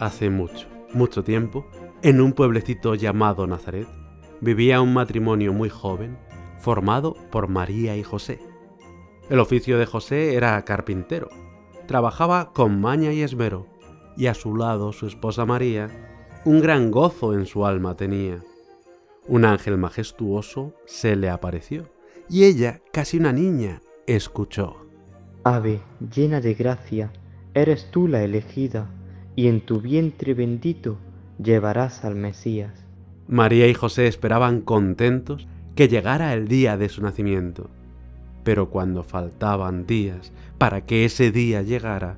Hace mucho, mucho tiempo, en un pueblecito llamado Nazaret, vivía un matrimonio muy joven formado por María y José. El oficio de José era carpintero. Trabajaba con maña y esmero, y a su lado su esposa María, un gran gozo en su alma tenía. Un ángel majestuoso se le apareció, y ella, casi una niña, escuchó. Ave, llena de gracia, eres tú la elegida, y en tu vientre bendito llevarás al Mesías. María y José esperaban contentos que llegara el día de su nacimiento. Pero cuando faltaban días para que ese día llegara,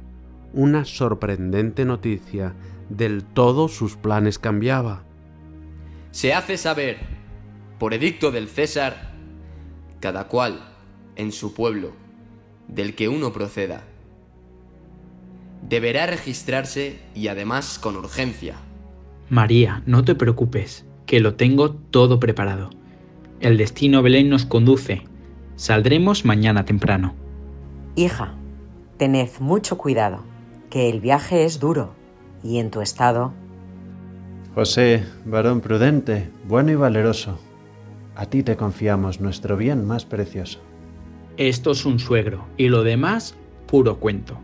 una sorprendente noticia del todo sus planes cambiaba. Se hace saber, por edicto del César, cada cual en su pueblo, del que uno proceda, deberá registrarse y además con urgencia. María, no te preocupes, que lo tengo todo preparado. El destino Belén nos conduce. Saldremos mañana temprano. Hija, tened mucho cuidado, que el viaje es duro y en tu estado... José, varón prudente, bueno y valeroso, a ti te confiamos nuestro bien más precioso. Esto es un suegro y lo demás puro cuento.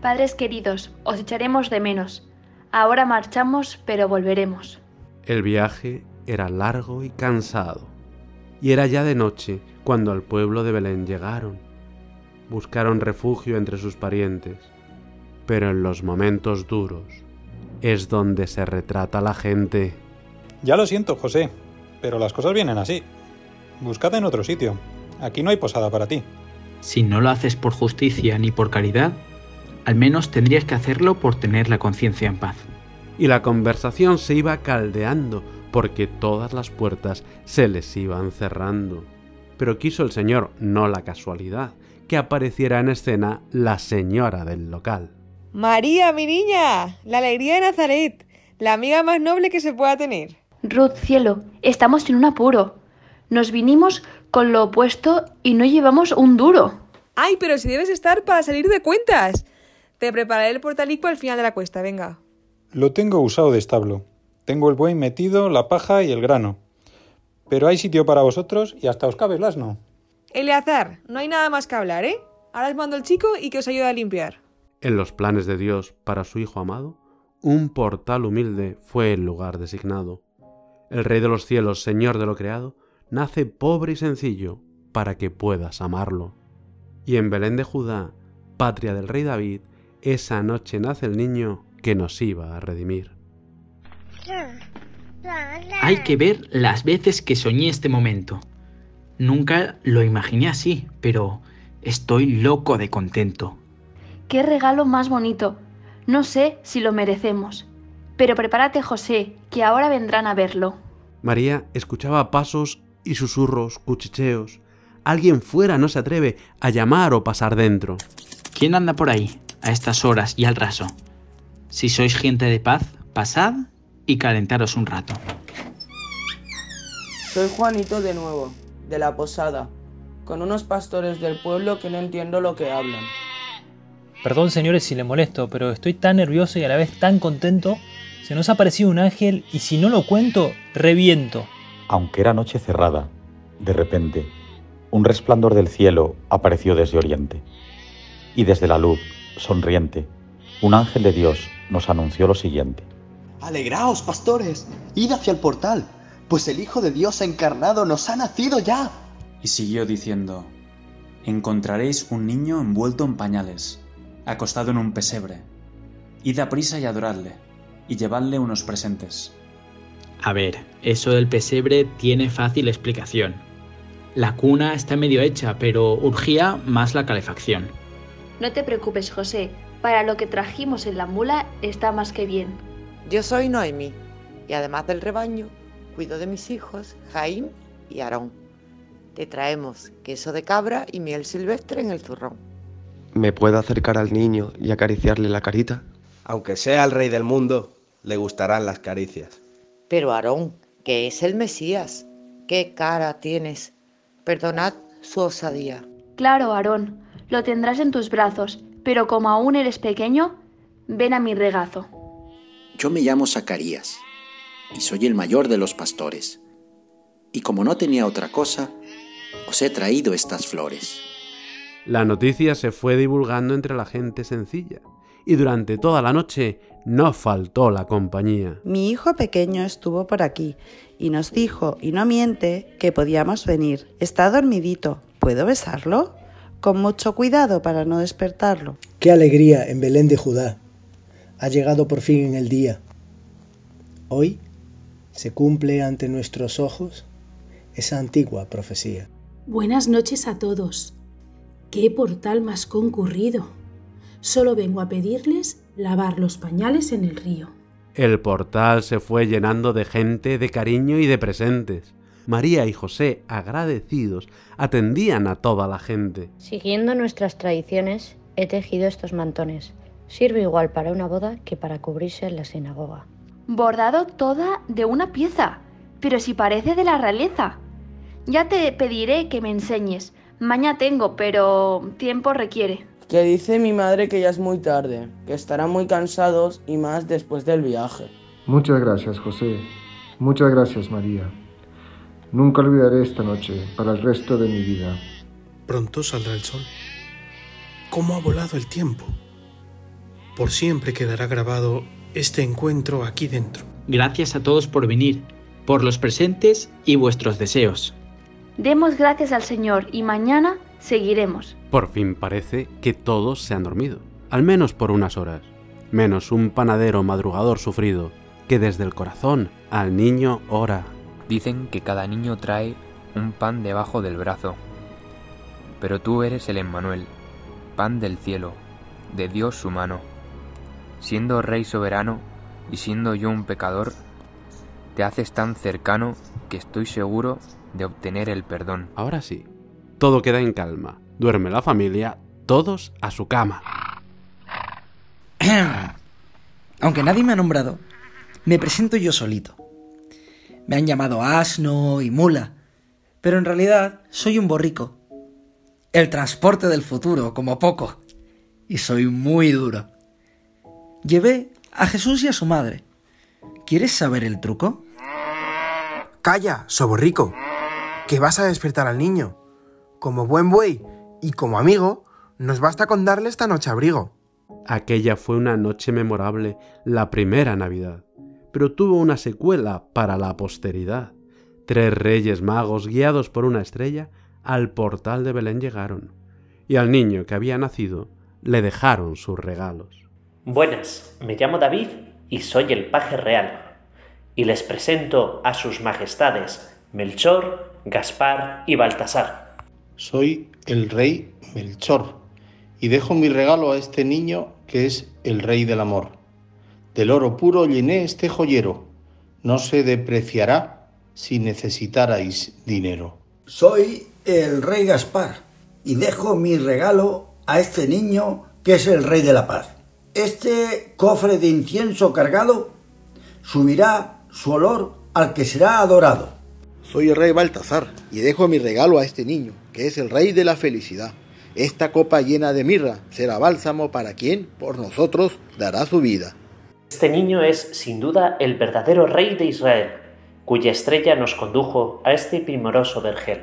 Padres queridos, os echaremos de menos. Ahora marchamos, pero volveremos. El viaje era largo y cansado y era ya de noche cuando al pueblo de Belén llegaron. Buscaron refugio entre sus parientes, pero en los momentos duros es donde se retrata la gente. Ya lo siento, José, pero las cosas vienen así. Buscad en otro sitio. Aquí no hay posada para ti. Si no lo haces por justicia ni por caridad, al menos tendrías que hacerlo por tener la conciencia en paz. Y la conversación se iba caldeando porque todas las puertas se les iban cerrando. Pero quiso el Señor, no la casualidad, que apareciera en escena la señora del local. María, mi niña, la alegría de Nazaret, la amiga más noble que se pueda tener. Ruth, cielo, estamos en un apuro. Nos vinimos con lo opuesto y no llevamos un duro. Ay, pero si debes estar para salir de cuentas. Te prepararé el portalico al final de la cuesta, venga. Lo tengo usado de establo. Tengo el buey metido, la paja y el grano. Pero hay sitio para vosotros y hasta os cabe el asno. Eleazar, no hay nada más que hablar, ¿eh? Ahora os mando el chico y que os ayude a limpiar. En los planes de Dios para su Hijo amado, un portal humilde fue el lugar designado. El Rey de los cielos, Señor de lo creado, nace pobre y sencillo para que puedas amarlo. Y en Belén de Judá, patria del Rey David, esa noche nace el niño que nos iba a redimir. Hay que ver las veces que soñé este momento. Nunca lo imaginé así, pero estoy loco de contento. ¡Qué regalo más bonito! No sé si lo merecemos. Pero prepárate, José, que ahora vendrán a verlo. María escuchaba pasos y susurros, cuchicheos. Alguien fuera no se atreve a llamar o pasar dentro. ¿Quién anda por ahí, a estas horas y al raso? Si sois gente de paz, pasad y calentaros un rato. Soy Juanito de nuevo, de la posada, con unos pastores del pueblo que no entiendo lo que hablan. Perdón señores si le molesto, pero estoy tan nervioso y a la vez tan contento. Se nos ha aparecido un ángel y si no lo cuento, reviento. Aunque era noche cerrada, de repente, un resplandor del cielo apareció desde oriente. Y desde la luz, sonriente, un ángel de Dios nos anunció lo siguiente. Alegraos, pastores, id hacia el portal, pues el Hijo de Dios encarnado nos ha nacido ya. Y siguió diciendo, encontraréis un niño envuelto en pañales, acostado en un pesebre. Id a prisa y adoradle, y llevadle unos presentes. A ver, eso del pesebre tiene fácil explicación. La cuna está medio hecha, pero urgía más la calefacción. No te preocupes, José. Para lo que trajimos en la mula está más que bien. Yo soy Noemí, y además del rebaño, cuido de mis hijos, Jaim y Aarón. Te traemos queso de cabra y miel silvestre en el zurrón. ¿Me puedo acercar al niño y acariciarle la carita? Aunque sea el rey del mundo, le gustarán las caricias. Pero Aarón, que es el Mesías, ¿qué cara tienes? Perdonad su osadía. Claro, Aarón, lo tendrás en tus brazos, pero como aún eres pequeño, ven a mi regazo. Yo me llamo Zacarías y soy el mayor de los pastores. Y como no tenía otra cosa, os he traído estas flores. La noticia se fue divulgando entre la gente sencilla y durante toda la noche no faltó la compañía. Mi hijo pequeño estuvo por aquí y nos dijo, y no miente, que podíamos venir. Está dormidito. ¿Puedo besarlo? Con mucho cuidado para no despertarlo. Qué alegría en Belén de Judá. Ha llegado por fin en el día. Hoy se cumple ante nuestros ojos esa antigua profecía. Buenas noches a todos. Qué portal más concurrido. Solo vengo a pedirles lavar los pañales en el río. El portal se fue llenando de gente, de cariño y de presentes. María y José, agradecidos, atendían a toda la gente. Siguiendo nuestras tradiciones, he tejido estos mantones. Sirve igual para una boda que para cubrirse en la sinagoga. Bordado toda de una pieza, pero si parece de la realeza. Ya te pediré que me enseñes. Maña tengo, pero tiempo requiere. Que dice mi madre que ya es muy tarde, que estarán muy cansados y más después del viaje. Muchas gracias, José. Muchas gracias, María. Nunca olvidaré esta noche para el resto de mi vida. Pronto saldrá el sol. ¿Cómo ha volado el tiempo? Por siempre quedará grabado este encuentro aquí dentro. Gracias a todos por venir, por los presentes y vuestros deseos. Demos gracias al Señor y mañana seguiremos. Por fin parece que todos se han dormido, al menos por unas horas, menos un panadero madrugador sufrido, que desde el corazón al niño ora. Dicen que cada niño trae un pan debajo del brazo, pero tú eres el Emmanuel, pan del cielo, de Dios humano. Siendo rey soberano y siendo yo un pecador, te haces tan cercano que estoy seguro de obtener el perdón. Ahora sí, todo queda en calma. Duerme la familia, todos a su cama. Aunque nadie me ha nombrado, me presento yo solito. Me han llamado asno y mula, pero en realidad soy un borrico. El transporte del futuro, como poco. Y soy muy duro. Llevé a Jesús y a su madre. ¿Quieres saber el truco? Calla, soborrico, que vas a despertar al niño. Como buen buey y como amigo, nos basta con darle esta noche abrigo. Aquella fue una noche memorable, la primera Navidad, pero tuvo una secuela para la posteridad. Tres reyes magos, guiados por una estrella, al portal de Belén llegaron, y al niño que había nacido le dejaron sus regalos. Buenas, me llamo David y soy el paje real, y les presento a sus majestades Melchor, Gaspar y Baltasar. Soy el rey Melchor, y dejo mi regalo a este niño que es el rey del amor. Del oro puro llené este joyero, no se depreciará si necesitarais dinero. Soy el rey Gaspar, y dejo mi regalo a este niño que es el rey de la paz. Este cofre de incienso cargado subirá su olor al que será adorado. Soy el rey Baltasar y dejo mi regalo a este niño, que es el rey de la felicidad. Esta copa llena de mirra será bálsamo para quien, por nosotros, dará su vida. Este niño es, sin duda, el verdadero rey de Israel, cuya estrella nos condujo a este primoroso vergel.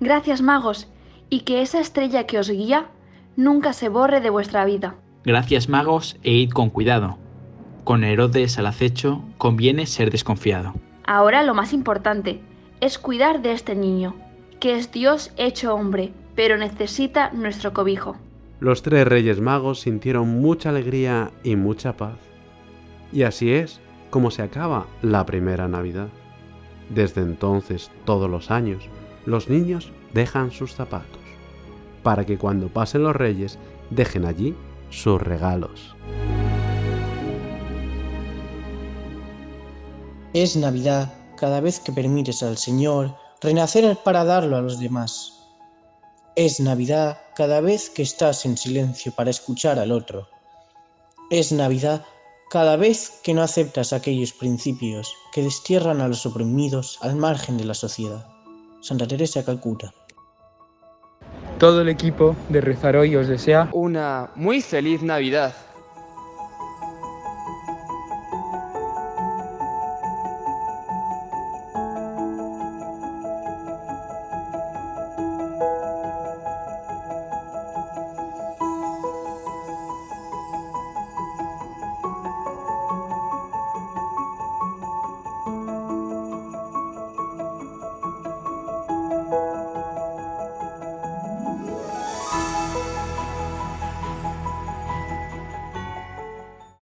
Gracias, magos, y que esa estrella que os guía nunca se borre de vuestra vida. Gracias magos e id con cuidado. Con Herodes al acecho conviene ser desconfiado. Ahora lo más importante es cuidar de este niño, que es Dios hecho hombre, pero necesita nuestro cobijo. Los tres reyes magos sintieron mucha alegría y mucha paz. Y así es como se acaba la primera Navidad. Desde entonces, todos los años, los niños dejan sus zapatos, para que cuando pasen los reyes dejen allí sus regalos. Es Navidad cada vez que permites al Señor renacer para darlo a los demás. Es Navidad cada vez que estás en silencio para escuchar al otro. Es Navidad cada vez que no aceptas aquellos principios que destierran a los oprimidos al margen de la sociedad. Santa Teresa de Calcuta. Todo el equipo de Rezar Hoy os desea una muy feliz Navidad.